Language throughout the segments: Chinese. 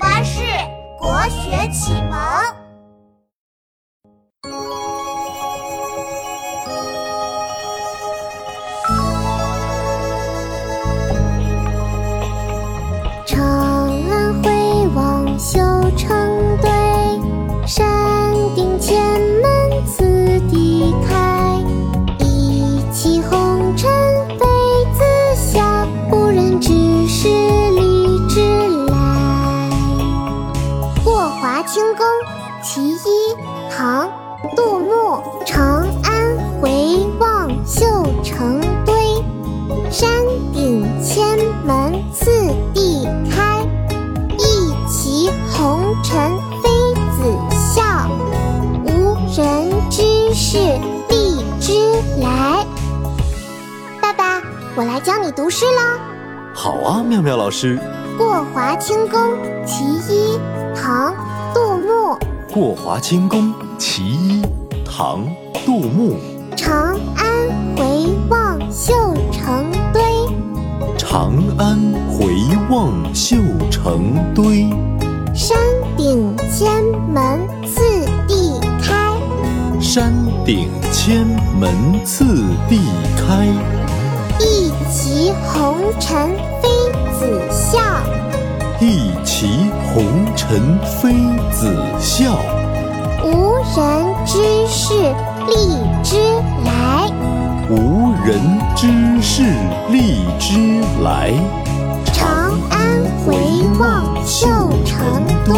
巴士国学启蒙。其一》唐·杜牧，长安回望绣成堆，山顶千门次第开。一骑红尘妃子笑，无人知是荔枝来。爸爸，我来教你读诗啦。好啊，妙妙老师。《过华清宫其一》唐·过华清宫其一，唐·杜牧。长安回望绣成堆，长安回望绣成堆，山顶千门次第开。山顶千门次第开。一骑红尘妃子笑，一骑红尘妃子笑，无人知是荔枝来。无人知是荔枝来。长安回望绣成堆，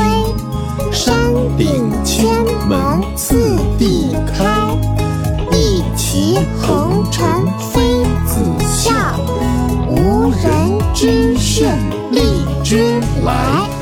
山顶千门次第开。一骑红尘妃子笑，无人知君来。